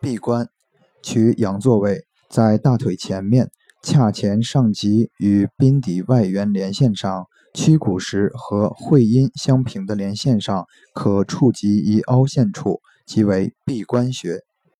闭关，取仰坐位，在大腿前面髂前上棘与髌底外缘连线上屈骨时和会阴相平的连线上可触及一凹陷处，即为闭关穴。